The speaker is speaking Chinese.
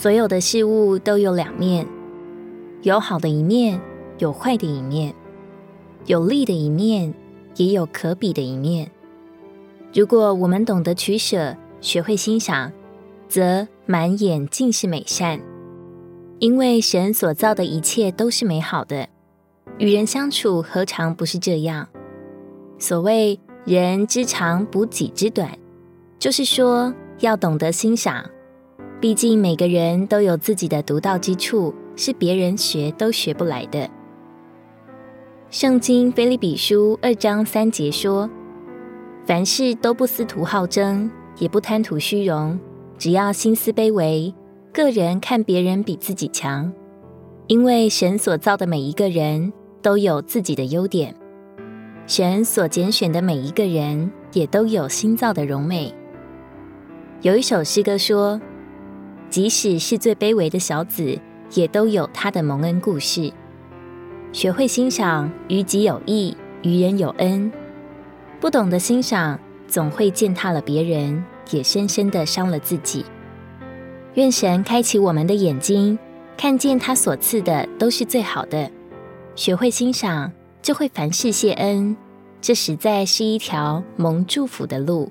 所有的事物都有两面，有好的一面，有坏的一面，有利的一面，也有可比的一面。如果我们懂得取舍，学会欣赏，则满眼尽是美善。因为神所造的一切都是美好的，与人相处何尝不是这样？所谓人之长补己之短，就是说要懂得欣赏。毕竟每个人都有自己的独到之处，是别人学都学不来的。圣经腓利比书二章三节说：“凡事都不思图好争，也不贪图虚荣，只要心思卑微。”个人看别人比自己强，因为神所造的每一个人都有自己的优点，神所拣选的每一个人也都有新造的荣美。有一首诗歌说：“即使是最卑微的小子，也都有他的蒙恩故事。”学会欣赏，于己有益，于人有恩；不懂得欣赏，总会践踏了别人，也深深的伤了自己。愿神开启我们的眼睛，看见他所赐的都是最好的。学会欣赏，就会凡事谢恩。这实在是一条蒙祝福的路。